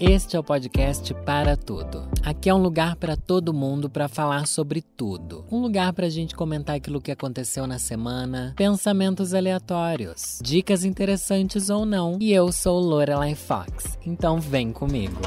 Este é o podcast Para Tudo. Aqui é um lugar para todo mundo para falar sobre tudo. Um lugar para a gente comentar aquilo que aconteceu na semana, pensamentos aleatórios, dicas interessantes ou não. E eu sou Lorelai Fox, então vem comigo.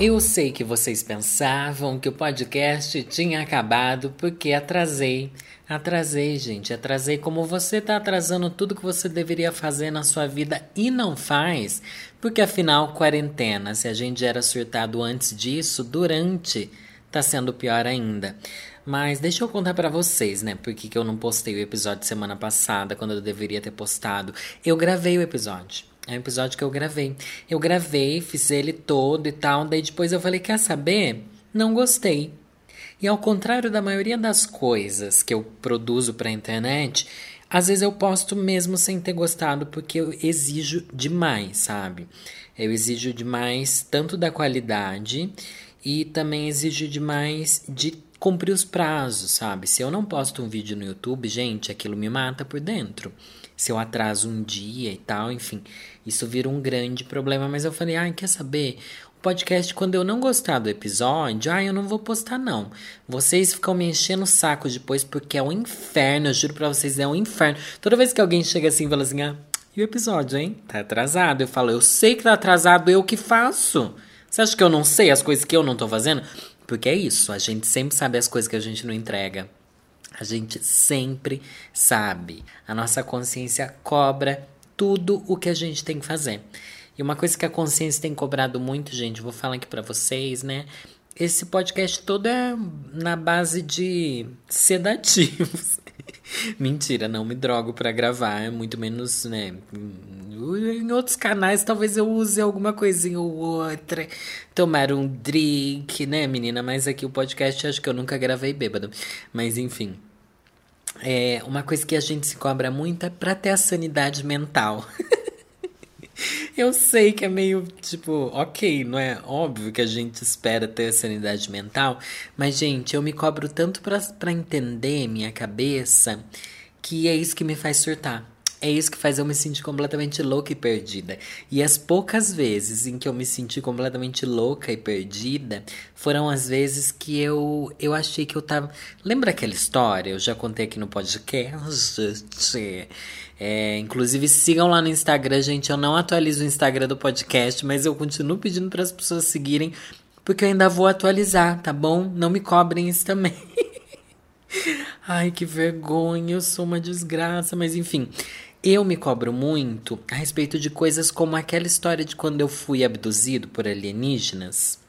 Eu sei que vocês pensavam que o podcast tinha acabado porque atrasei. Atrasei, gente, atrasei como você tá atrasando tudo que você deveria fazer na sua vida e não faz, porque afinal, quarentena, se a gente era surtado antes disso, durante, tá sendo pior ainda. Mas deixa eu contar para vocês, né, por que eu não postei o episódio semana passada, quando eu deveria ter postado. Eu gravei o episódio. É um episódio que eu gravei. Eu gravei, fiz ele todo e tal, daí depois eu falei, quer saber? Não gostei. E ao contrário da maioria das coisas que eu produzo para a internet, às vezes eu posto mesmo sem ter gostado porque eu exijo demais, sabe? Eu exijo demais tanto da qualidade e também exijo demais de cumprir os prazos, sabe? Se eu não posto um vídeo no YouTube, gente, aquilo me mata por dentro. Se eu atraso um dia e tal, enfim, isso vira um grande problema. Mas eu falei, ai, quer saber? Podcast, quando eu não gostar do episódio, ah, eu não vou postar não. Vocês ficam me enchendo o saco depois porque é um inferno, eu juro pra vocês, é um inferno. Toda vez que alguém chega assim e fala assim, ah, e o episódio, hein? Tá atrasado. Eu falo, eu sei que tá atrasado, eu que faço. Você acha que eu não sei as coisas que eu não tô fazendo? Porque é isso, a gente sempre sabe as coisas que a gente não entrega. A gente sempre sabe. A nossa consciência cobra tudo o que a gente tem que fazer. E uma coisa que a consciência tem cobrado muito, gente, vou falar aqui para vocês, né? Esse podcast todo é na base de sedativos. Mentira, não me drogo para gravar, é muito menos, né? Em outros canais talvez eu use alguma coisinha ou outra, tomar um drink, né, menina? Mas aqui o podcast acho que eu nunca gravei bêbado. Mas enfim. É, uma coisa que a gente se cobra muito é pra ter a sanidade mental. Eu sei que é meio tipo, ok, não é óbvio que a gente espera ter sanidade mental, mas, gente, eu me cobro tanto para entender minha cabeça que é isso que me faz surtar. É isso que faz eu me sentir completamente louca e perdida. E as poucas vezes em que eu me senti completamente louca e perdida foram as vezes que eu, eu achei que eu tava. Lembra aquela história? Eu já contei aqui no podcast. É, inclusive, sigam lá no Instagram, gente. Eu não atualizo o Instagram do podcast, mas eu continuo pedindo para as pessoas seguirem, porque eu ainda vou atualizar, tá bom? Não me cobrem isso também. Ai, que vergonha, eu sou uma desgraça, mas enfim. Eu me cobro muito a respeito de coisas como aquela história de quando eu fui abduzido por alienígenas.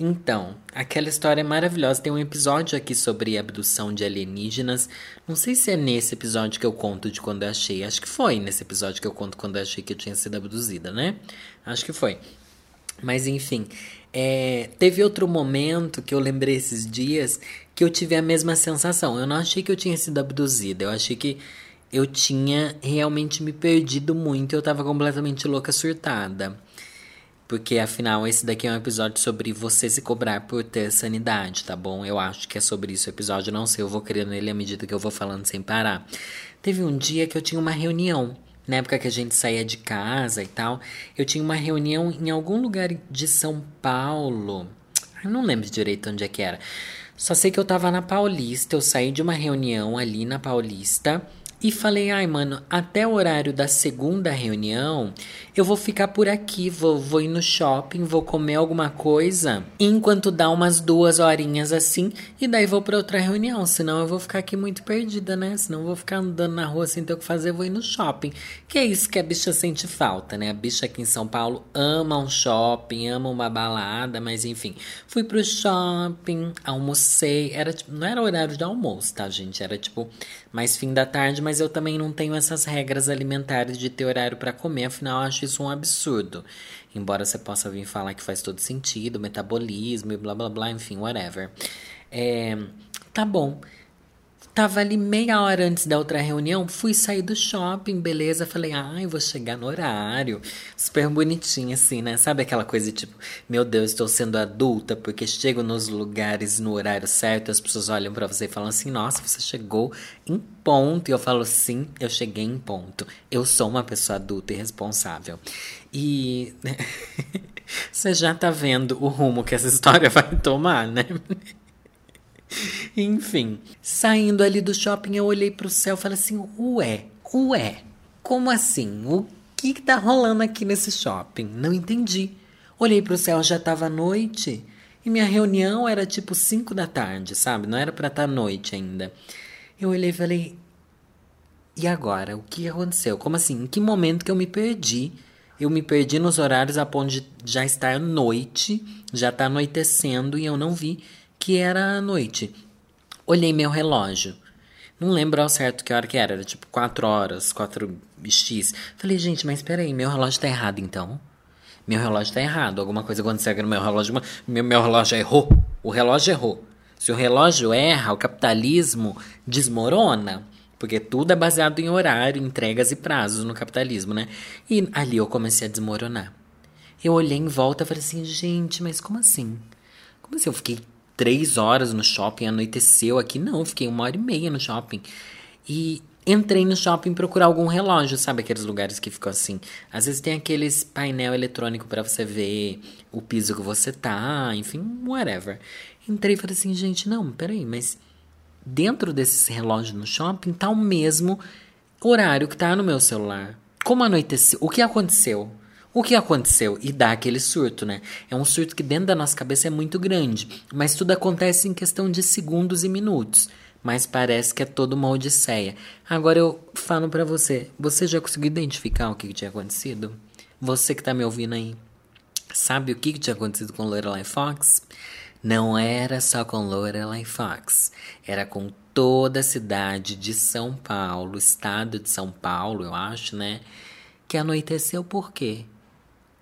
Então, aquela história é maravilhosa. Tem um episódio aqui sobre abdução de alienígenas. Não sei se é nesse episódio que eu conto de quando eu achei. Acho que foi nesse episódio que eu conto quando eu achei que eu tinha sido abduzida, né? Acho que foi. Mas enfim, é, teve outro momento que eu lembrei esses dias que eu tive a mesma sensação. Eu não achei que eu tinha sido abduzida. Eu achei que eu tinha realmente me perdido muito, eu tava completamente louca, surtada. Porque afinal, esse daqui é um episódio sobre você se cobrar por ter sanidade, tá bom? Eu acho que é sobre isso o episódio, não sei, eu vou criando ele à medida que eu vou falando sem parar. Teve um dia que eu tinha uma reunião, na época que a gente saía de casa e tal, eu tinha uma reunião em algum lugar de São Paulo. Eu não lembro direito onde é que era. Só sei que eu tava na Paulista, eu saí de uma reunião ali na Paulista e falei, ai, mano, até o horário da segunda reunião, eu vou ficar por aqui, vou, vou ir no shopping, vou comer alguma coisa, enquanto dá umas duas horinhas assim, e daí vou para outra reunião, senão eu vou ficar aqui muito perdida, né? Senão eu vou ficar andando na rua sem ter o que fazer, vou ir no shopping. Que é isso que a bicha sente falta, né? A bicha aqui em São Paulo ama um shopping, ama uma balada, mas enfim. Fui pro shopping, almocei, era tipo, não era horário de almoço, tá, gente? Era tipo mais fim da tarde, mas eu também não tenho essas regras alimentares de ter horário para comer, afinal acho isso um absurdo. Embora você possa vir falar que faz todo sentido, metabolismo e blá blá blá, enfim, whatever. É, tá bom. Tava ali meia hora antes da outra reunião, fui sair do shopping, beleza? Falei, ai, vou chegar no horário. Super bonitinho, assim, né? Sabe aquela coisa tipo, meu Deus, estou sendo adulta, porque chego nos lugares no horário certo, as pessoas olham para você e falam assim, nossa, você chegou em ponto. E eu falo, sim, eu cheguei em ponto. Eu sou uma pessoa adulta e responsável. E. Você já tá vendo o rumo que essa história vai tomar, né? Enfim, saindo ali do shopping, eu olhei pro céu e falei assim: ué, ué, como assim? O que, que tá rolando aqui nesse shopping? Não entendi. Olhei pro céu, já tava noite. E minha reunião era tipo 5 da tarde, sabe? Não era para estar tá noite ainda. Eu olhei e falei: e agora? O que aconteceu? Como assim? Em que momento que eu me perdi? Eu me perdi nos horários a ponto de já estar noite, já tá anoitecendo e eu não vi que era noite. Olhei meu relógio. Não lembro ao certo que hora que era, era tipo 4 horas, 4x. Falei, gente, mas peraí, meu relógio tá errado então? Meu relógio tá errado, alguma coisa aconteceu no meu relógio, meu, meu relógio errou. O relógio errou. Se o relógio erra, o capitalismo desmorona. Porque tudo é baseado em horário, entregas e prazos no capitalismo, né? E ali eu comecei a desmoronar. Eu olhei em volta e falei assim, gente, mas como assim? Como assim? Eu fiquei três horas no shopping, anoiteceu aqui? Não, fiquei uma hora e meia no shopping. E entrei no shopping procurar algum relógio, sabe? Aqueles lugares que ficam assim. Às vezes tem aqueles painel eletrônico para você ver o piso que você tá, enfim, whatever. Entrei e falei assim, gente, não, peraí, mas dentro desses relógios no shopping tá o mesmo horário que tá no meu celular. Como anoiteceu? O que aconteceu? O que aconteceu? E dá aquele surto, né? É um surto que dentro da nossa cabeça é muito grande, mas tudo acontece em questão de segundos e minutos. Mas parece que é toda uma odisseia. Agora eu falo para você, você já conseguiu identificar o que, que tinha acontecido? Você que tá me ouvindo aí, sabe o que, que tinha acontecido com Lorelai Fox? Não era só com Lorelai Fox, era com toda a cidade de São Paulo, estado de São Paulo, eu acho, né? Que anoiteceu por quê?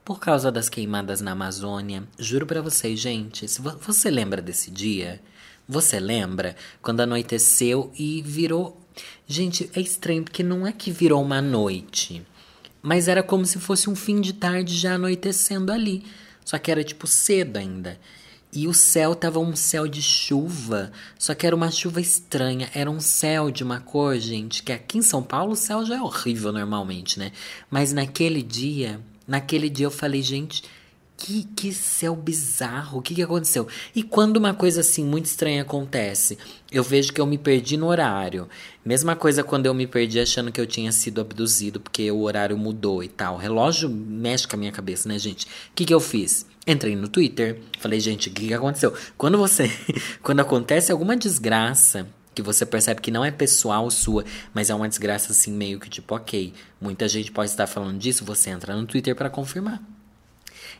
Por causa das queimadas na Amazônia. Juro para vocês, gente, se você lembra desse dia? Você lembra quando anoiteceu e virou. Gente, é estranho porque não é que virou uma noite, mas era como se fosse um fim de tarde já anoitecendo ali. Só que era tipo cedo ainda. E o céu tava um céu de chuva, só que era uma chuva estranha. Era um céu de uma cor, gente, que aqui em São Paulo o céu já é horrível normalmente, né? Mas naquele dia, naquele dia eu falei, gente, que, que céu bizarro, o que, que aconteceu? E quando uma coisa assim muito estranha acontece, eu vejo que eu me perdi no horário. Mesma coisa quando eu me perdi achando que eu tinha sido abduzido, porque o horário mudou e tal. O relógio mexe com a minha cabeça, né, gente? O que, que eu fiz? Entrei no Twitter, falei, gente, o que, que aconteceu? Quando você. quando acontece alguma desgraça que você percebe que não é pessoal sua, mas é uma desgraça assim, meio que tipo, ok, muita gente pode estar falando disso, você entra no Twitter para confirmar.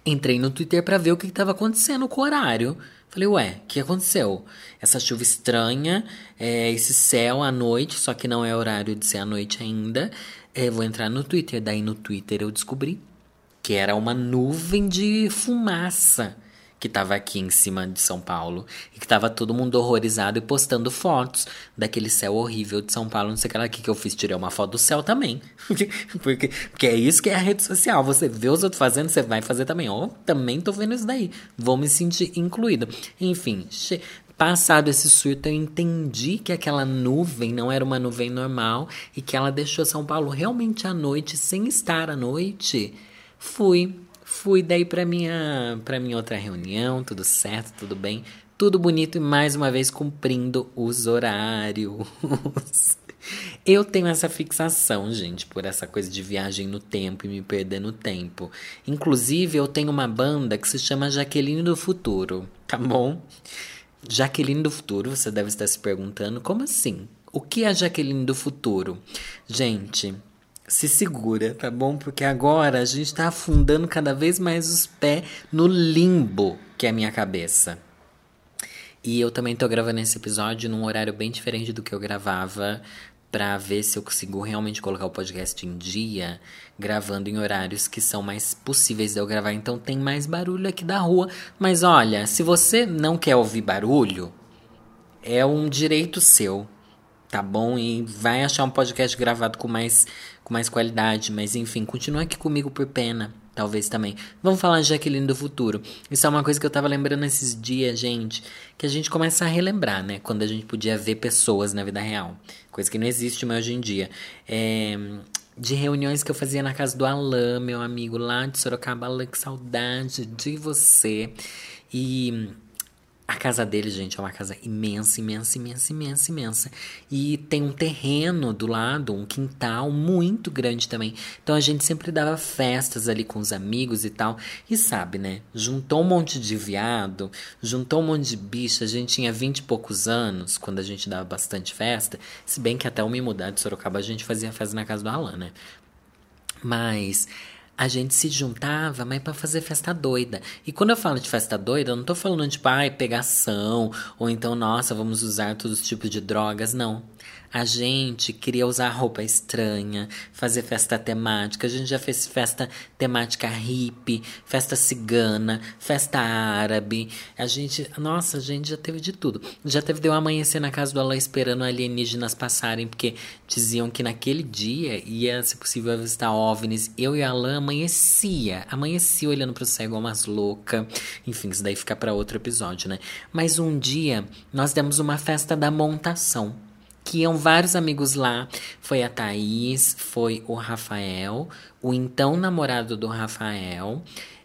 Entrei no Twitter para ver o que estava acontecendo com o horário. Falei, ué, o que aconteceu? Essa chuva estranha, é, esse céu à noite, só que não é horário de ser à noite ainda. É, vou entrar no Twitter. Daí no Twitter eu descobri que era uma nuvem de fumaça que estava aqui em cima de São Paulo e que estava todo mundo horrorizado e postando fotos daquele céu horrível de São Paulo. Não sei o que lá que, que eu fiz, tirei uma foto do céu também. porque, porque é isso que é a rede social. Você vê os outros fazendo, você vai fazer também. Ó, oh, também tô vendo isso daí. Vou me sentir incluído. Enfim, Passado esse surto, eu entendi que aquela nuvem não era uma nuvem normal e que ela deixou São Paulo realmente à noite, sem estar à noite. Fui Fui daí para minha para minha outra reunião, tudo certo, tudo bem, tudo bonito e mais uma vez cumprindo os horários. Eu tenho essa fixação, gente, por essa coisa de viagem no tempo e me perder no tempo. Inclusive, eu tenho uma banda que se chama Jaqueline do Futuro, tá bom? Jaqueline do Futuro, você deve estar se perguntando, como assim? O que é Jaqueline do Futuro? Gente, se segura, tá bom? Porque agora a gente tá afundando cada vez mais os pés no limbo que é a minha cabeça. E eu também tô gravando esse episódio num horário bem diferente do que eu gravava para ver se eu consigo realmente colocar o podcast em dia, gravando em horários que são mais possíveis de eu gravar. Então tem mais barulho aqui da rua. Mas olha, se você não quer ouvir barulho, é um direito seu, tá bom? E vai achar um podcast gravado com mais com mais qualidade, mas enfim, continua aqui comigo por pena, talvez também. Vamos falar de Jaqueline do futuro. Isso é uma coisa que eu tava lembrando esses dias, gente, que a gente começa a relembrar, né? Quando a gente podia ver pessoas na vida real, coisa que não existe mais hoje em dia. É, de reuniões que eu fazia na casa do Alain, meu amigo lá de Sorocaba. Alain, que saudade de você. E a casa dele, gente, é uma casa imensa, imensa, imensa, imensa, imensa. E tem um terreno do lado, um quintal muito grande também. Então a gente sempre dava festas ali com os amigos e tal. E sabe, né? Juntou um monte de viado, juntou um monte de bicha. A gente tinha vinte e poucos anos quando a gente dava bastante festa. Se bem que até eu me mudar de Sorocaba a gente fazia festa na casa do Alan, né? Mas a gente se juntava, mas para fazer festa doida. E quando eu falo de festa doida, eu não tô falando de, pai pegação, ou então, nossa, vamos usar todos os tipos de drogas, não. A gente queria usar roupa estranha, fazer festa temática. A gente já fez festa temática hippie, festa cigana, festa árabe. A gente, nossa, a gente já teve de tudo. Já teve de eu amanhecer na casa do Alain esperando alienígenas passarem, porque diziam que naquele dia ia, se possível, avistar OVNIs. Eu e a Alain amanhecia, amanhecia olhando pro céu igual umas loucas. Enfim, isso daí fica para outro episódio, né? Mas um dia nós demos uma festa da montação que iam vários amigos lá. Foi a Thaís, foi o Rafael, o então namorado do Rafael,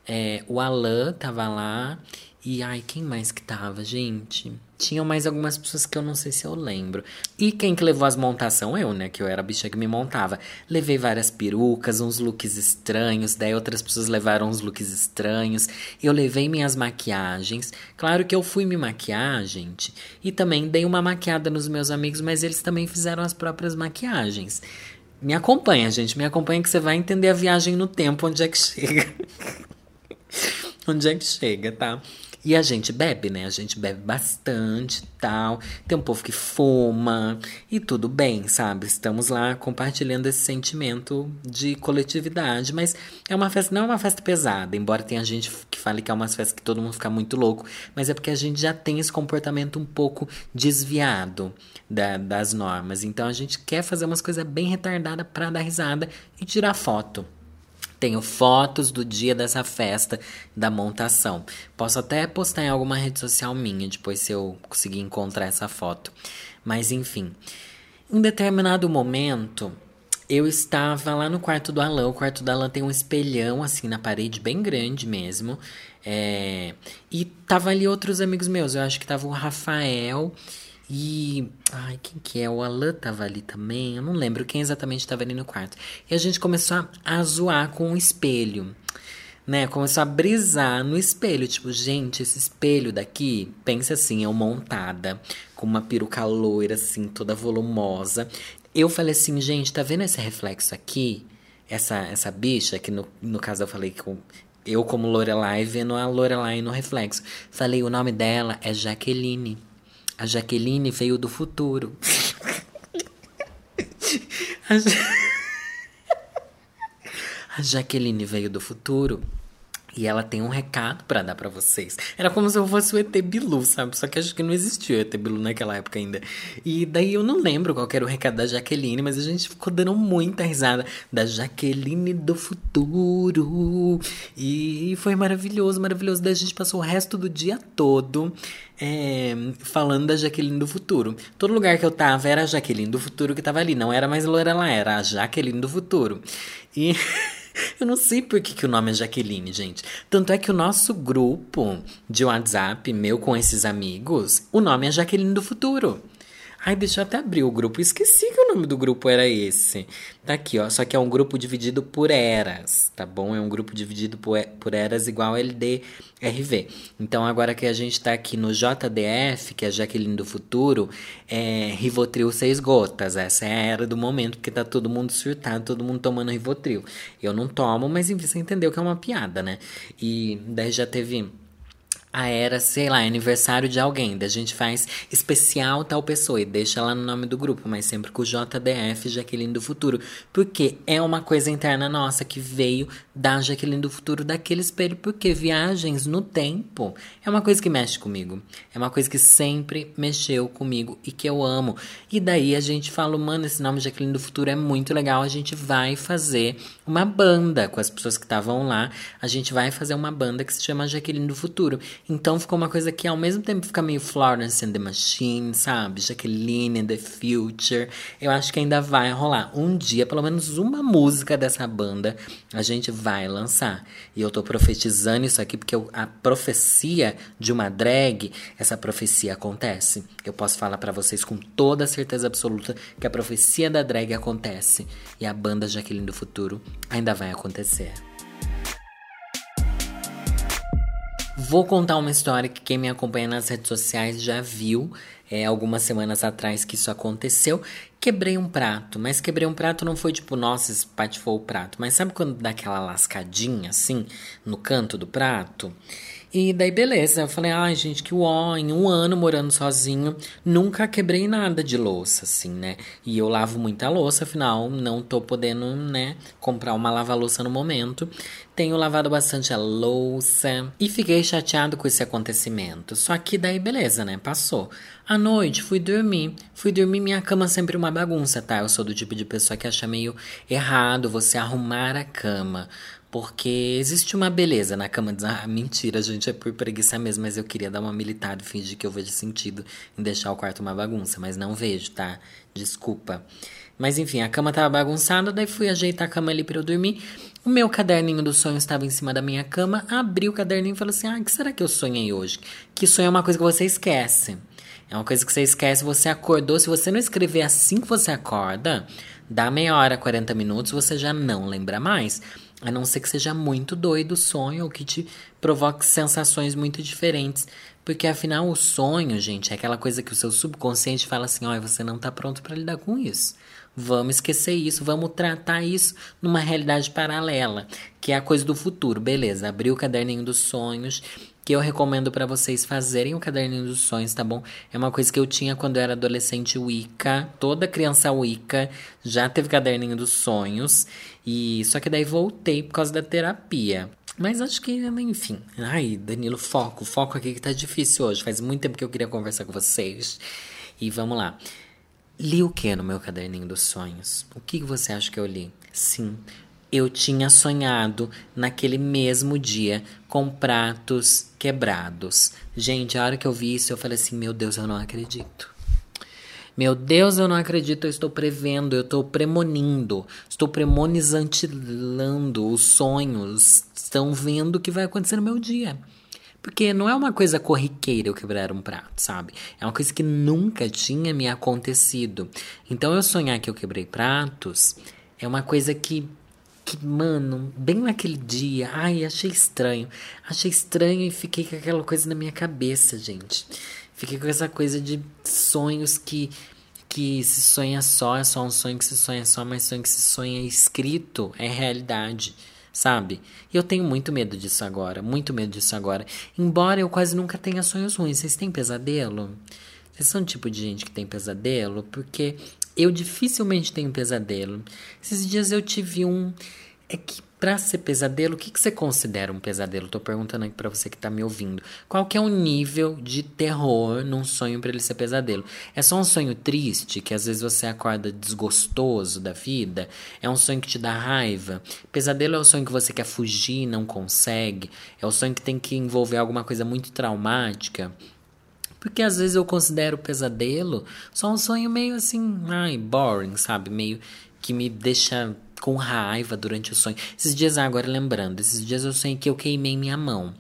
é, o Alan tava lá. E ai, quem mais que tava, gente? Tinham mais algumas pessoas que eu não sei se eu lembro. E quem que levou as montação? Eu, né? Que eu era a bicha que me montava. Levei várias perucas, uns looks estranhos. Daí outras pessoas levaram uns looks estranhos. Eu levei minhas maquiagens. Claro que eu fui me maquiar, gente. E também dei uma maquiada nos meus amigos, mas eles também fizeram as próprias maquiagens. Me acompanha, gente. Me acompanha que você vai entender a viagem no tempo, onde é que chega. onde é que chega, tá? E a gente bebe, né? A gente bebe bastante tal. Tem um povo que fuma e tudo bem, sabe? Estamos lá compartilhando esse sentimento de coletividade. Mas é uma festa, não é uma festa pesada, embora tenha gente que fale que é uma festa que todo mundo fica muito louco. Mas é porque a gente já tem esse comportamento um pouco desviado da, das normas. Então a gente quer fazer umas coisas bem retardadas para dar risada e tirar foto. Tenho fotos do dia dessa festa da montação. Posso até postar em alguma rede social minha depois se eu conseguir encontrar essa foto. Mas enfim, em determinado momento eu estava lá no quarto do Alan. O quarto do Alan tem um espelhão assim na parede, bem grande mesmo. É... E tava ali outros amigos meus. Eu acho que tava o Rafael e. Ai, quem que é? O Alan tava ali também. Eu não lembro quem exatamente tava ali no quarto. E a gente começou a, a zoar com o espelho. Né? Começou a brisar no espelho. Tipo, gente, esse espelho daqui, pensa assim, eu montada, com uma peruca loira, assim, toda volumosa. Eu falei assim, gente, tá vendo esse reflexo aqui? Essa, essa bicha, que no, no caso eu falei que eu, como Lorelai, vendo a Lorelai no reflexo. Falei, o nome dela é Jaqueline. A Jaqueline veio do futuro. A, ja... a Jaqueline veio do futuro e ela tem um recado para dar para vocês. Era como se eu fosse o ET Bilu, sabe? Só que acho que não existia o ET Bilu naquela época ainda. E daí eu não lembro qual era o recado da Jaqueline, mas a gente ficou dando muita risada da Jaqueline do futuro. E foi maravilhoso, maravilhoso. Daí a gente passou o resto do dia todo é, falando da Jaqueline do futuro. Todo lugar que eu tava era a Jaqueline do futuro que tava ali. Não era mais Lorela, era a Jaqueline do futuro. E. Eu não sei por que, que o nome é Jaqueline, gente. Tanto é que o nosso grupo de WhatsApp, meu com esses amigos, o nome é Jaqueline do Futuro. Ai, deixa eu até abrir o grupo. Esqueci que o nome do grupo era esse. Tá aqui, ó. Só que é um grupo dividido por eras, tá bom? É um grupo dividido por, por eras igual LDRV. Então, agora que a gente tá aqui no JDF, que é Jaqueline do Futuro, é Rivotril seis gotas. Essa é a era do momento, porque tá todo mundo surtado, todo mundo tomando Rivotril. Eu não tomo, mas enfim, você entendeu que é uma piada, né? E daí já teve a era, sei lá, aniversário de alguém. Da gente faz especial tal pessoa e deixa lá no nome do grupo, mas sempre com o JDF, Jaqueline do Futuro. Porque é uma coisa interna nossa que veio da Jaqueline do Futuro daquele espelho. Porque viagens no tempo é uma coisa que mexe comigo. É uma coisa que sempre mexeu comigo e que eu amo. E daí a gente fala, mano, esse nome Jaqueline do Futuro é muito legal. A gente vai fazer uma banda com as pessoas que estavam lá. A gente vai fazer uma banda que se chama Jaqueline do Futuro. Então ficou uma coisa que ao mesmo tempo fica meio Florence and the Machine, sabe? Jaqueline and the Future. Eu acho que ainda vai rolar. Um dia, pelo menos uma música dessa banda, a gente vai lançar. E eu tô profetizando isso aqui porque eu, a profecia de uma drag, essa profecia acontece. Eu posso falar para vocês com toda certeza absoluta que a profecia da drag acontece. E a banda Jaqueline do Futuro ainda vai acontecer. Vou contar uma história que quem me acompanha nas redes sociais já viu é, algumas semanas atrás que isso aconteceu. Quebrei um prato, mas quebrei um prato não foi tipo, nossa, espatifou o prato. Mas sabe quando dá aquela lascadinha assim no canto do prato? E daí, beleza. Eu falei, ai, gente, que uó, em um ano morando sozinho, nunca quebrei nada de louça, assim, né? E eu lavo muita louça, afinal, não tô podendo, né, comprar uma lava-louça no momento. Tenho lavado bastante a louça e fiquei chateado com esse acontecimento. Só que daí, beleza, né? Passou. À noite, fui dormir. Fui dormir, minha cama sempre uma bagunça, tá? Eu sou do tipo de pessoa que acha meio errado você arrumar a cama. Porque existe uma beleza na cama de. Ah, mentira, gente, é por preguiça mesmo, mas eu queria dar uma militada e fingir que eu vejo sentido em deixar o quarto uma bagunça, mas não vejo, tá? Desculpa. Mas enfim, a cama tava bagunçada, daí fui ajeitar a cama ali para eu dormir. O meu caderninho do sonho estava em cima da minha cama, abri o caderninho e falei assim: ah, que será que eu sonhei hoje? Que sonho é uma coisa que você esquece. É uma coisa que você esquece, você acordou. Se você não escrever assim que você acorda, dá meia hora, 40 minutos, você já não lembra mais. A não ser que seja muito doido o sonho ou que te provoque sensações muito diferentes. Porque afinal, o sonho, gente, é aquela coisa que o seu subconsciente fala assim: olha, você não está pronto para lidar com isso. Vamos esquecer isso, vamos tratar isso numa realidade paralela, que é a coisa do futuro. Beleza, abri o caderninho dos sonhos que eu recomendo para vocês fazerem o caderninho dos sonhos, tá bom? É uma coisa que eu tinha quando eu era adolescente Wicca. Toda criança Wicca já teve caderninho dos sonhos. E só que daí voltei por causa da terapia. Mas acho que, enfim. Ai, Danilo, foco, foco aqui que tá difícil hoje. Faz muito tempo que eu queria conversar com vocês. E vamos lá. Li o que no meu caderninho dos sonhos? O que você acha que eu li? Sim, eu tinha sonhado naquele mesmo dia com pratos quebrados. Gente, a hora que eu vi isso, eu falei assim: meu Deus, eu não acredito. Meu Deus, eu não acredito, eu estou prevendo, eu estou premonindo, estou premonizantilando os sonhos, estão vendo o que vai acontecer no meu dia. Porque não é uma coisa corriqueira eu quebrar um prato, sabe? É uma coisa que nunca tinha me acontecido. Então eu sonhar que eu quebrei pratos é uma coisa que que, mano, bem naquele dia, ai, achei estranho. Achei estranho e fiquei com aquela coisa na minha cabeça, gente. Fiquei com essa coisa de sonhos que que se sonha só, é só um sonho que se sonha só, mas sonho que se sonha escrito é realidade, sabe? E eu tenho muito medo disso agora, muito medo disso agora. Embora eu quase nunca tenha sonhos ruins. Vocês têm pesadelo? Vocês são o tipo de gente que tem pesadelo? Porque eu dificilmente tenho pesadelo. Esses dias eu tive um. É que para ser pesadelo, o que, que você considera um pesadelo? Tô perguntando aqui para você que tá me ouvindo. Qual que é o nível de terror num sonho para ele ser pesadelo? É só um sonho triste, que às vezes você acorda desgostoso da vida? É um sonho que te dá raiva? Pesadelo é o sonho que você quer fugir e não consegue? É o sonho que tem que envolver alguma coisa muito traumática? Porque às vezes eu considero pesadelo só um sonho meio assim, ai, boring, sabe? Meio que me deixa com raiva durante o sonho. Esses dias, agora lembrando, esses dias eu sonhei que eu queimei minha mão.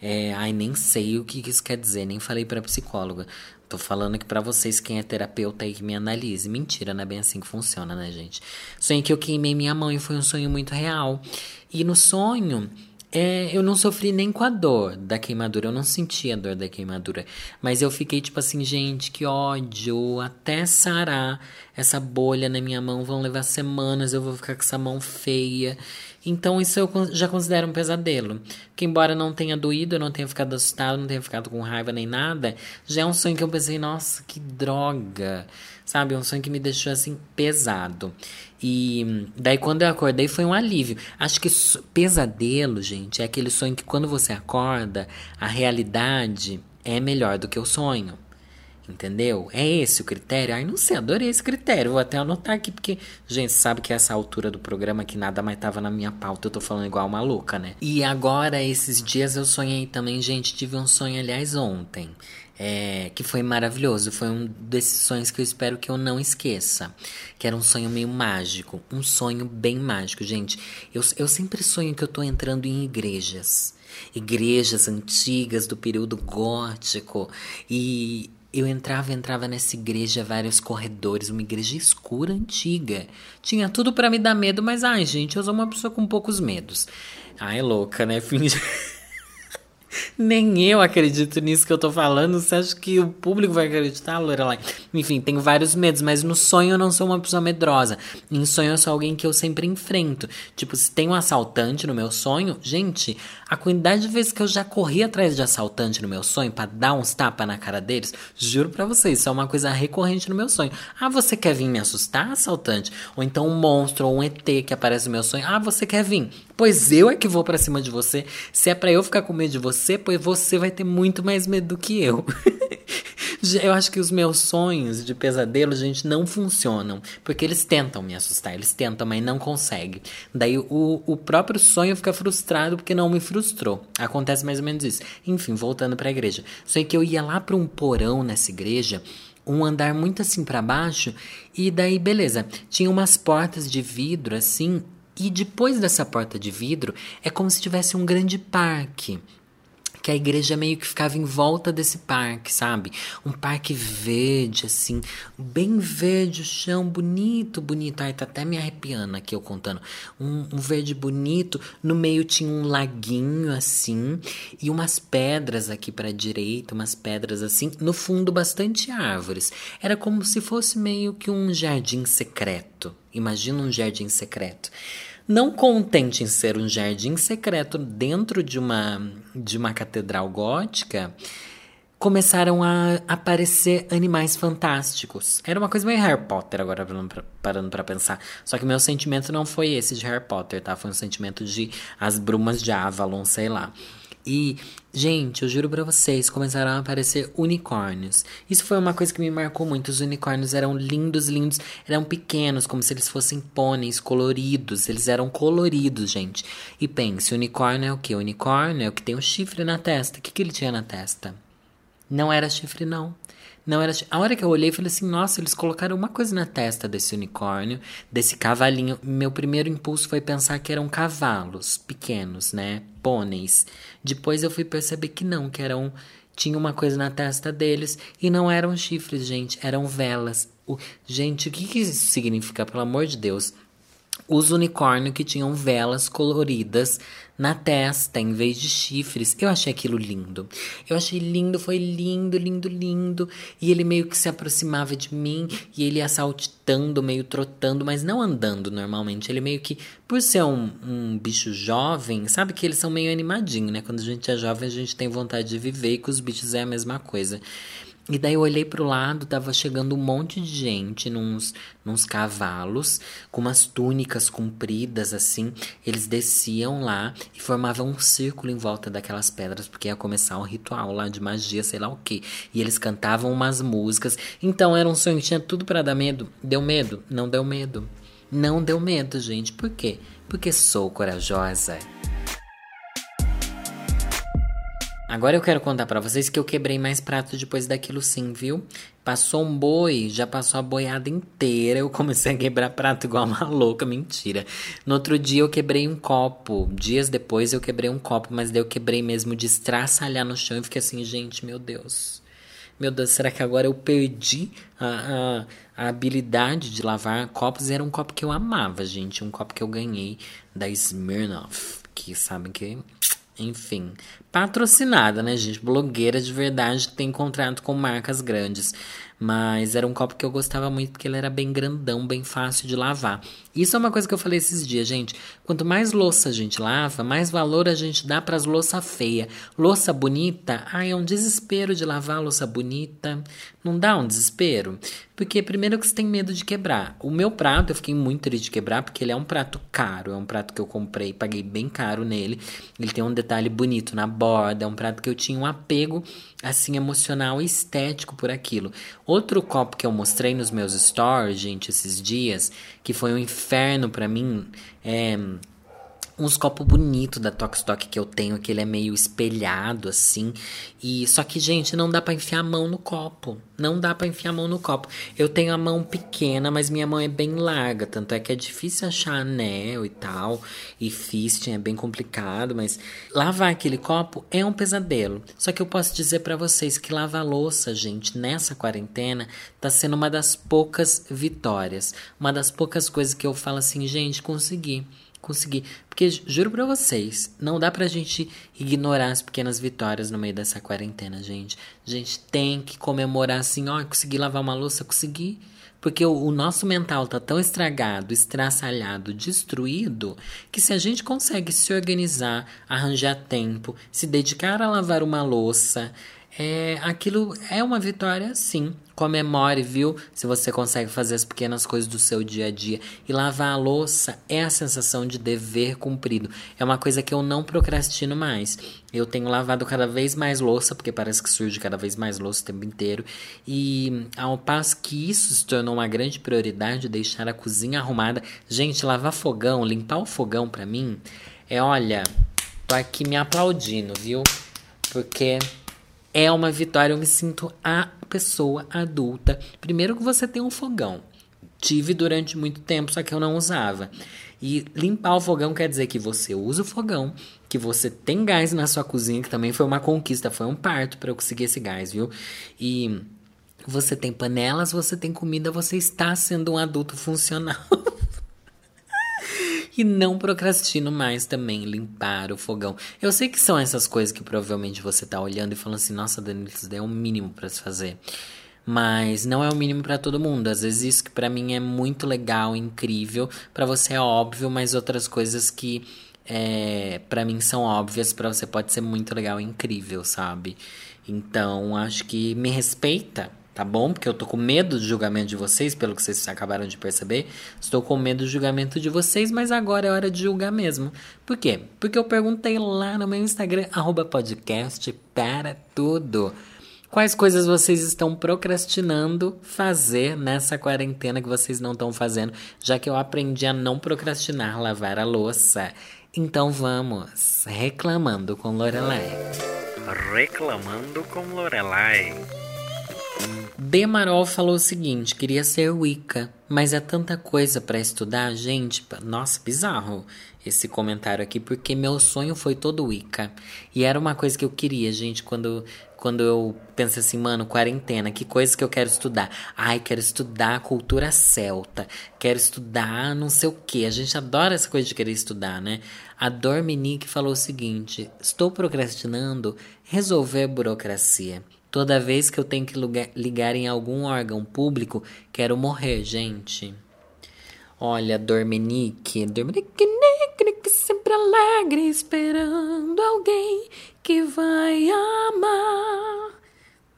É, ai, nem sei o que isso quer dizer, nem falei pra psicóloga. Tô falando aqui pra vocês, quem é terapeuta aí que me analise. Mentira, não é bem assim que funciona, né, gente? Sonhei que eu queimei minha mão e foi um sonho muito real. E no sonho, é, eu não sofri nem com a dor da queimadura, eu não senti a dor da queimadura. Mas eu fiquei tipo assim, gente, que ódio. Até sarar essa bolha na minha mão vão levar semanas, eu vou ficar com essa mão feia. Então isso eu já considero um pesadelo. Que embora não tenha doído, eu não tenha ficado assustado, não tenha ficado com raiva nem nada, já é um sonho que eu pensei, nossa, que droga. Sabe, um sonho que me deixou assim pesado. E daí quando eu acordei foi um alívio. Acho que pesadelo, gente, é aquele sonho que quando você acorda, a realidade é melhor do que o sonho. Entendeu? É esse o critério? Ai, não sei, adorei esse critério. Vou até anotar aqui, porque, gente, sabe que essa altura do programa que nada mais tava na minha pauta, eu tô falando igual uma louca, né? E agora, esses dias eu sonhei também, gente, tive um sonho, aliás, ontem. É, que foi maravilhoso. Foi um desses sonhos que eu espero que eu não esqueça. Que era um sonho meio mágico. Um sonho bem mágico, gente. Eu, eu sempre sonho que eu tô entrando em igrejas. Igrejas antigas do período gótico. E eu entrava, entrava nessa igreja, vários corredores, uma igreja escura, antiga. Tinha tudo para me dar medo, mas ai, gente, eu sou uma pessoa com poucos medos. Ai, louca, né? Finge. Nem eu acredito nisso que eu tô falando. Você acha que o público vai acreditar, Lorelai? Enfim, tenho vários medos, mas no sonho eu não sou uma pessoa medrosa. Em sonho eu sou alguém que eu sempre enfrento. Tipo, se tem um assaltante no meu sonho, gente, a quantidade de vezes que eu já corri atrás de assaltante no meu sonho para dar uns tapas na cara deles, juro para vocês, isso é uma coisa recorrente no meu sonho. Ah, você quer vir me assustar, assaltante? Ou então um monstro ou um ET que aparece no meu sonho. Ah, você quer vir? Pois eu é que vou para cima de você. Se é para eu ficar com medo de você, pois você vai ter muito mais medo do que eu. eu acho que os meus sonhos de pesadelo, gente, não funcionam. Porque eles tentam me assustar, eles tentam, mas não conseguem. Daí o, o próprio sonho fica frustrado porque não me frustrou. Acontece mais ou menos isso. Enfim, voltando para a igreja. Sonhei que eu ia lá para um porão nessa igreja um andar muito assim para baixo e daí beleza, tinha umas portas de vidro assim e depois dessa porta de vidro é como se tivesse um grande parque a igreja meio que ficava em volta desse parque, sabe? Um parque verde, assim, bem verde, o chão bonito, bonito. Ai, tá até me arrepiando aqui eu contando. Um, um, verde bonito, no meio tinha um laguinho, assim, e umas pedras aqui pra direita, umas pedras assim, no fundo bastante árvores. Era como se fosse meio que um jardim secreto. Imagina um jardim secreto. Não contente em ser um jardim secreto dentro de uma, de uma catedral gótica, começaram a aparecer animais fantásticos. Era uma coisa meio Harry Potter, agora parando para pensar. Só que meu sentimento não foi esse de Harry Potter, tá? Foi um sentimento de As Brumas de Avalon, sei lá. E, gente, eu juro pra vocês, começaram a aparecer unicórnios. Isso foi uma coisa que me marcou muito. Os unicórnios eram lindos, lindos. Eram pequenos, como se eles fossem pôneis coloridos. Eles eram coloridos, gente. E pense, unicórnio é o que? Unicórnio é o que tem o um chifre na testa. O que, que ele tinha na testa? Não era chifre, não. Não era. A hora que eu olhei, falei assim: nossa, eles colocaram uma coisa na testa desse unicórnio, desse cavalinho. Meu primeiro impulso foi pensar que eram cavalos pequenos, né? Pôneis. Depois eu fui perceber que não, que eram. Tinha uma coisa na testa deles e não eram chifres, gente, eram velas. O, gente, o que, que isso significa, pelo amor de Deus? Os unicórnios que tinham velas coloridas na testa em vez de chifres. Eu achei aquilo lindo. Eu achei lindo, foi lindo, lindo, lindo. E ele meio que se aproximava de mim e ele ia saltitando, meio trotando, mas não andando normalmente. Ele meio que, por ser um, um bicho jovem, sabe que eles são meio animadinhos, né? Quando a gente é jovem, a gente tem vontade de viver e com os bichos é a mesma coisa. E daí eu olhei pro lado, tava chegando um monte de gente nos, nos cavalos, com umas túnicas compridas assim. Eles desciam lá e formavam um círculo em volta daquelas pedras, porque ia começar um ritual lá de magia, sei lá o que. E eles cantavam umas músicas. Então era um sonho, tinha tudo para dar medo. Deu medo? Não deu medo. Não deu medo, gente. Por quê? Porque sou corajosa. Agora eu quero contar para vocês que eu quebrei mais pratos depois daquilo sim, viu? Passou um boi, já passou a boiada inteira. Eu comecei a quebrar prato igual uma louca, mentira. No outro dia eu quebrei um copo. Dias depois eu quebrei um copo, mas daí eu quebrei mesmo de estraçalhar no chão e fiquei assim, gente, meu Deus. Meu Deus, será que agora eu perdi a, a, a habilidade de lavar copos? Era um copo que eu amava, gente. Um copo que eu ganhei da Smirnoff. Que sabem que enfim, patrocinada, né, gente? Blogueira de verdade tem contrato com marcas grandes. Mas era um copo que eu gostava muito porque ele era bem grandão, bem fácil de lavar. Isso é uma coisa que eu falei esses dias, gente. Quanto mais louça a gente lava, mais valor a gente dá para as louça feia. Louça bonita, ai, é um desespero de lavar louça bonita. Não dá um desespero? Porque primeiro que você tem medo de quebrar. O meu prato, eu fiquei muito triste de quebrar, porque ele é um prato caro. É um prato que eu comprei, paguei bem caro nele. Ele tem um detalhe bonito na borda. É um prato que eu tinha um apego, assim, emocional e estético por aquilo. Outro copo que eu mostrei nos meus stories, gente, esses dias, que foi um inferno para mim, é uns copos bonitos da Tox Tok que eu tenho, que ele é meio espelhado assim. E só que, gente, não dá para enfiar a mão no copo. Não dá para enfiar a mão no copo. Eu tenho a mão pequena, mas minha mão é bem larga, tanto é que é difícil achar anel e tal, e fisting é bem complicado, mas lavar aquele copo é um pesadelo. Só que eu posso dizer para vocês que lavar louça, gente, nessa quarentena tá sendo uma das poucas vitórias, uma das poucas coisas que eu falo assim, gente, consegui conseguir. Porque juro pra vocês, não dá pra gente ignorar as pequenas vitórias no meio dessa quarentena, gente. A gente tem que comemorar assim, ó, consegui lavar uma louça, consegui. Porque o, o, nosso mental tá tão estragado, estraçalhado, destruído, que se a gente consegue se organizar, arranjar tempo, se dedicar a lavar uma louça, é, aquilo é uma vitória, sim. Comemore, viu? Se você consegue fazer as pequenas coisas do seu dia a dia. E lavar a louça é a sensação de dever cumprido. É uma coisa que eu não procrastino mais. Eu tenho lavado cada vez mais louça, porque parece que surge cada vez mais louça o tempo inteiro. E ao passo que isso se tornou uma grande prioridade, deixar a cozinha arrumada. Gente, lavar fogão, limpar o fogão para mim, é olha, tô aqui me aplaudindo, viu? Porque é uma vitória. Eu me sinto a pessoa adulta. Primeiro que você tem um fogão. Tive durante muito tempo, só que eu não usava. E limpar o fogão quer dizer que você usa o fogão, que você tem gás na sua cozinha, que também foi uma conquista, foi um parto para eu conseguir esse gás, viu? E você tem panelas, você tem comida, você está sendo um adulto funcional. E não procrastino mais também limpar o fogão. Eu sei que são essas coisas que provavelmente você tá olhando e falando assim: nossa, Danilo, isso é o mínimo para se fazer. Mas não é o mínimo para todo mundo. Às vezes isso que para mim é muito legal, incrível, para você é óbvio, mas outras coisas que é, para mim são óbvias, para você pode ser muito legal incrível, sabe? Então, acho que me respeita tá bom? Porque eu tô com medo do julgamento de vocês, pelo que vocês acabaram de perceber. Estou com medo do julgamento de vocês, mas agora é hora de julgar mesmo. Por quê? Porque eu perguntei lá no meu Instagram, podcast para tudo. Quais coisas vocês estão procrastinando fazer nessa quarentena que vocês não estão fazendo, já que eu aprendi a não procrastinar lavar a louça. Então vamos, reclamando com Lorelai. Reclamando com Lorelai. Demarol falou o seguinte: queria ser Wicca, mas é tanta coisa para estudar, gente. Nossa, bizarro esse comentário aqui, porque meu sonho foi todo Wicca. E era uma coisa que eu queria, gente, quando, quando eu penso assim, mano, quarentena, que coisa que eu quero estudar? Ai, quero estudar cultura celta, quero estudar não sei o que. A gente adora essa coisa de querer estudar, né? A Dorminique falou o seguinte: estou procrastinando resolver burocracia. Toda vez que eu tenho que ligar em algum órgão público, quero morrer, gente. Olha, Dormenique, Dormenique, sempre alegre, esperando alguém que vai amar.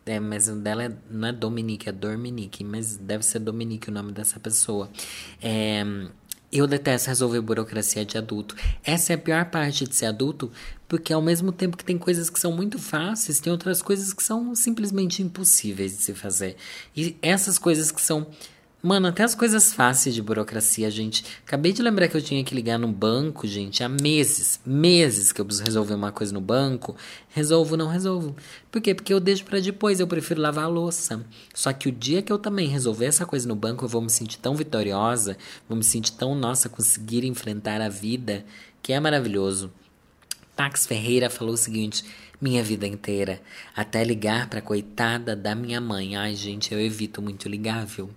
É, mas o dela é, não é Dominique, é Dormenique, mas deve ser Dominique o nome dessa pessoa. É, eu detesto resolver burocracia de adulto. Essa é a pior parte de ser adulto, porque ao mesmo tempo que tem coisas que são muito fáceis, tem outras coisas que são simplesmente impossíveis de se fazer. E essas coisas que são Mano, até as coisas fáceis de burocracia, gente. Acabei de lembrar que eu tinha que ligar no banco, gente, há meses, meses que eu preciso resolver uma coisa no banco. Resolvo, não resolvo. Por quê? Porque eu deixo para depois, eu prefiro lavar a louça. Só que o dia que eu também resolver essa coisa no banco, eu vou me sentir tão vitoriosa, vou me sentir tão, nossa, conseguir enfrentar a vida, que é maravilhoso. Pax Ferreira falou o seguinte: minha vida inteira, até ligar pra coitada da minha mãe. Ai, gente, eu evito muito ligar, viu?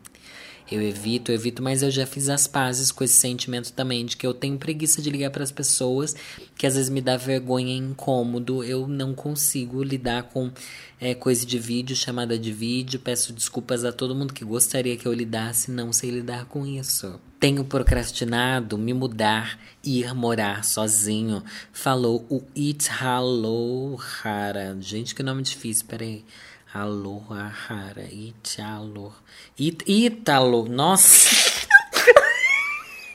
Eu evito, eu evito, mas eu já fiz as pazes com esse sentimento também de que eu tenho preguiça de ligar para as pessoas, que às vezes me dá vergonha e incômodo. Eu não consigo lidar com é, coisa de vídeo, chamada de vídeo. Peço desculpas a todo mundo que gostaria que eu lidasse, não sei lidar com isso. Tenho procrastinado me mudar e ir morar sozinho, falou o It Hello Hara. Gente, que nome difícil, peraí. Alohara, Italo. It, Ítalo, nossa.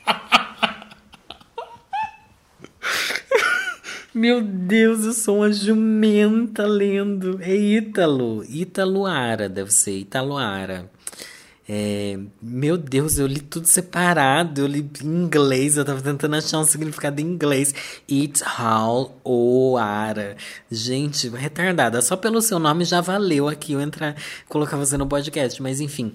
Meu Deus, eu sou uma jumenta lendo. É Ítalo. Italuara, deve ser. Italuara. É, meu Deus, eu li tudo separado. Eu li em inglês. Eu tava tentando achar um significado em inglês. It's Hall Oara. Gente, retardada. Só pelo seu nome já valeu aqui eu entrar, colocar você no podcast. Mas enfim,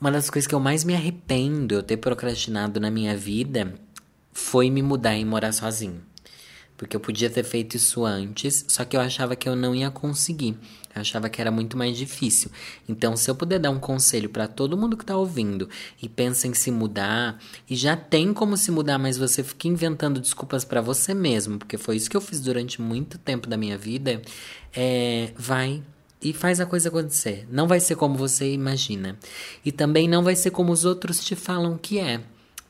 uma das coisas que eu mais me arrependo eu ter procrastinado na minha vida foi me mudar e morar sozinho. Porque eu podia ter feito isso antes, só que eu achava que eu não ia conseguir. Eu achava que era muito mais difícil. Então, se eu puder dar um conselho para todo mundo que tá ouvindo e pensa em se mudar, e já tem como se mudar, mas você fica inventando desculpas para você mesmo, porque foi isso que eu fiz durante muito tempo da minha vida, é, vai e faz a coisa acontecer. Não vai ser como você imagina. E também não vai ser como os outros te falam que é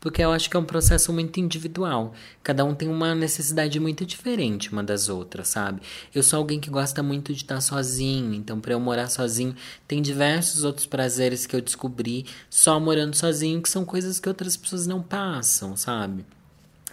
porque eu acho que é um processo muito individual. Cada um tem uma necessidade muito diferente uma das outras, sabe? Eu sou alguém que gosta muito de estar sozinho, então para eu morar sozinho tem diversos outros prazeres que eu descobri só morando sozinho, que são coisas que outras pessoas não passam, sabe?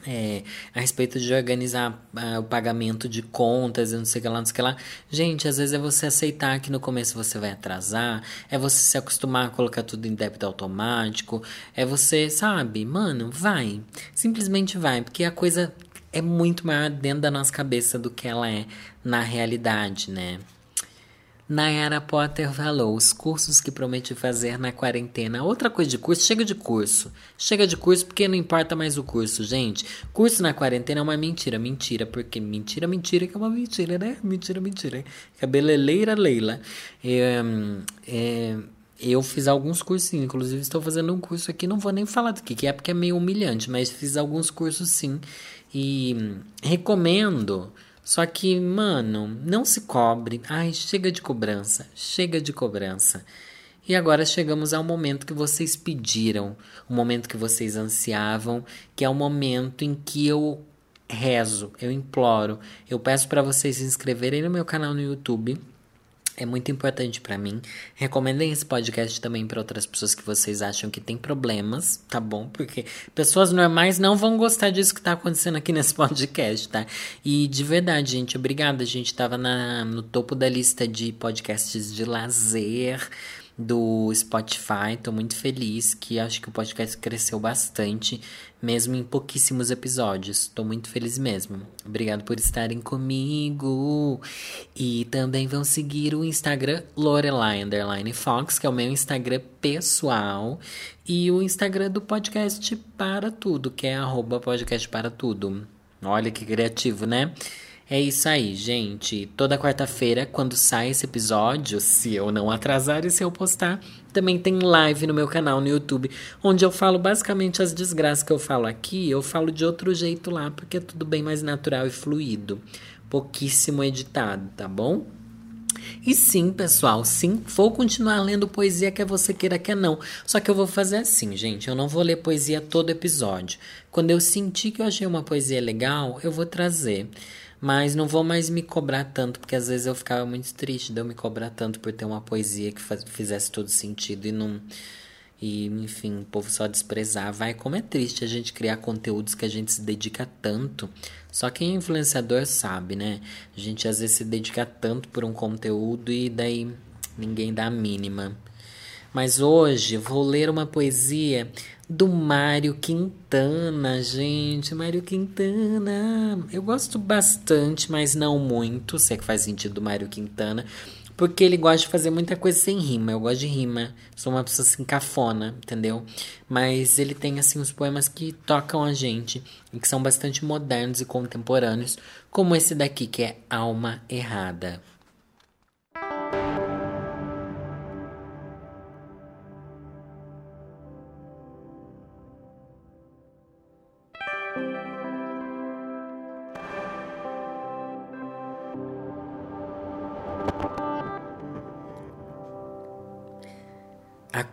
É, a respeito de organizar uh, o pagamento de contas e não sei o que lá, não sei o que lá. Gente, às vezes é você aceitar que no começo você vai atrasar, é você se acostumar a colocar tudo em débito automático, é você, sabe, mano, vai. Simplesmente vai, porque a coisa é muito maior dentro da nossa cabeça do que ela é na realidade, né? Nayara Potter falou: os cursos que prometi fazer na quarentena. Outra coisa de curso, chega de curso. Chega de curso porque não importa mais o curso, gente. Curso na quarentena é uma mentira. Mentira, porque mentira, mentira que é uma mentira, né? Mentira, mentira. Cabeleleira Leila. É, é, eu fiz alguns cursos, inclusive estou fazendo um curso aqui, não vou nem falar do que, que é, porque é meio humilhante, mas fiz alguns cursos sim. E recomendo. Só que, mano, não se cobre. Ai, chega de cobrança, chega de cobrança. E agora chegamos ao momento que vocês pediram, o momento que vocês ansiavam, que é o momento em que eu rezo, eu imploro, eu peço para vocês se inscreverem no meu canal no YouTube é muito importante para mim. Recomendem esse podcast também para outras pessoas que vocês acham que tem problemas, tá bom? Porque pessoas normais não vão gostar disso que tá acontecendo aqui nesse podcast, tá? E de verdade, gente, obrigada. A gente tava na, no topo da lista de podcasts de lazer do Spotify. Tô muito feliz que acho que o podcast cresceu bastante, mesmo em pouquíssimos episódios. Tô muito feliz mesmo. Obrigado por estarem comigo. E também vão seguir o Instagram Lorelai Underline Fox, que é o meu Instagram pessoal, e o Instagram do podcast para tudo, que é arroba podcast para tudo. Olha que criativo, né? É isso aí, gente. Toda quarta-feira, quando sai esse episódio, se eu não atrasar e se eu postar, também tem live no meu canal no YouTube, onde eu falo basicamente as desgraças que eu falo aqui, eu falo de outro jeito lá, porque é tudo bem mais natural e fluido. Pouquíssimo editado, tá bom? E sim, pessoal, sim, vou continuar lendo poesia quer você queira quer não. Só que eu vou fazer assim, gente, eu não vou ler poesia todo episódio. Quando eu sentir que eu achei uma poesia legal, eu vou trazer. Mas não vou mais me cobrar tanto, porque às vezes eu ficava muito triste de eu me cobrar tanto por ter uma poesia que fizesse todo sentido e não. E, enfim, o povo só desprezar. Vai como é triste a gente criar conteúdos que a gente se dedica tanto. Só quem é influenciador sabe, né? A gente às vezes se dedica tanto por um conteúdo e daí ninguém dá a mínima. Mas hoje vou ler uma poesia do Mário Quintana, gente. Mário Quintana. Eu gosto bastante, mas não muito. Se é que faz sentido do Mário Quintana. Porque ele gosta de fazer muita coisa sem rima. Eu gosto de rima. Sou uma pessoa assim cafona, entendeu? Mas ele tem assim os poemas que tocam a gente e que são bastante modernos e contemporâneos, como esse daqui que é Alma Errada.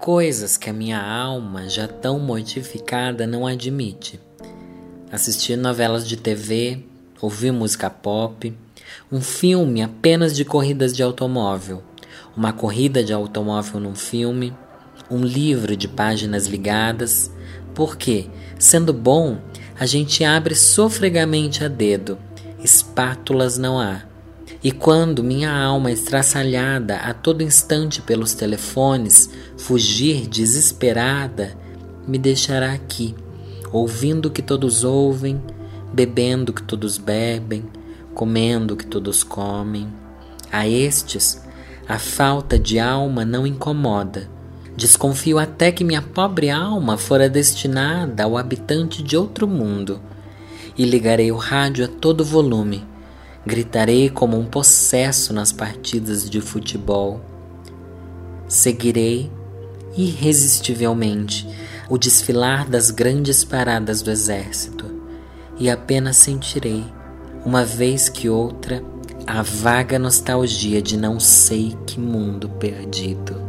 Coisas que a minha alma, já tão mortificada, não admite. Assistir novelas de TV, ouvir música pop, um filme apenas de corridas de automóvel, uma corrida de automóvel num filme, um livro de páginas ligadas, porque, sendo bom, a gente abre sofregamente a dedo, espátulas não há. E quando minha alma estraçalhada a todo instante pelos telefones fugir desesperada, me deixará aqui, ouvindo o que todos ouvem, bebendo o que todos bebem, comendo o que todos comem. A estes, a falta de alma não incomoda. Desconfio até que minha pobre alma fora destinada ao habitante de outro mundo. E ligarei o rádio a todo volume. Gritarei como um possesso nas partidas de futebol. Seguirei irresistivelmente o desfilar das grandes paradas do exército e apenas sentirei, uma vez que outra, a vaga nostalgia de não sei que mundo perdido.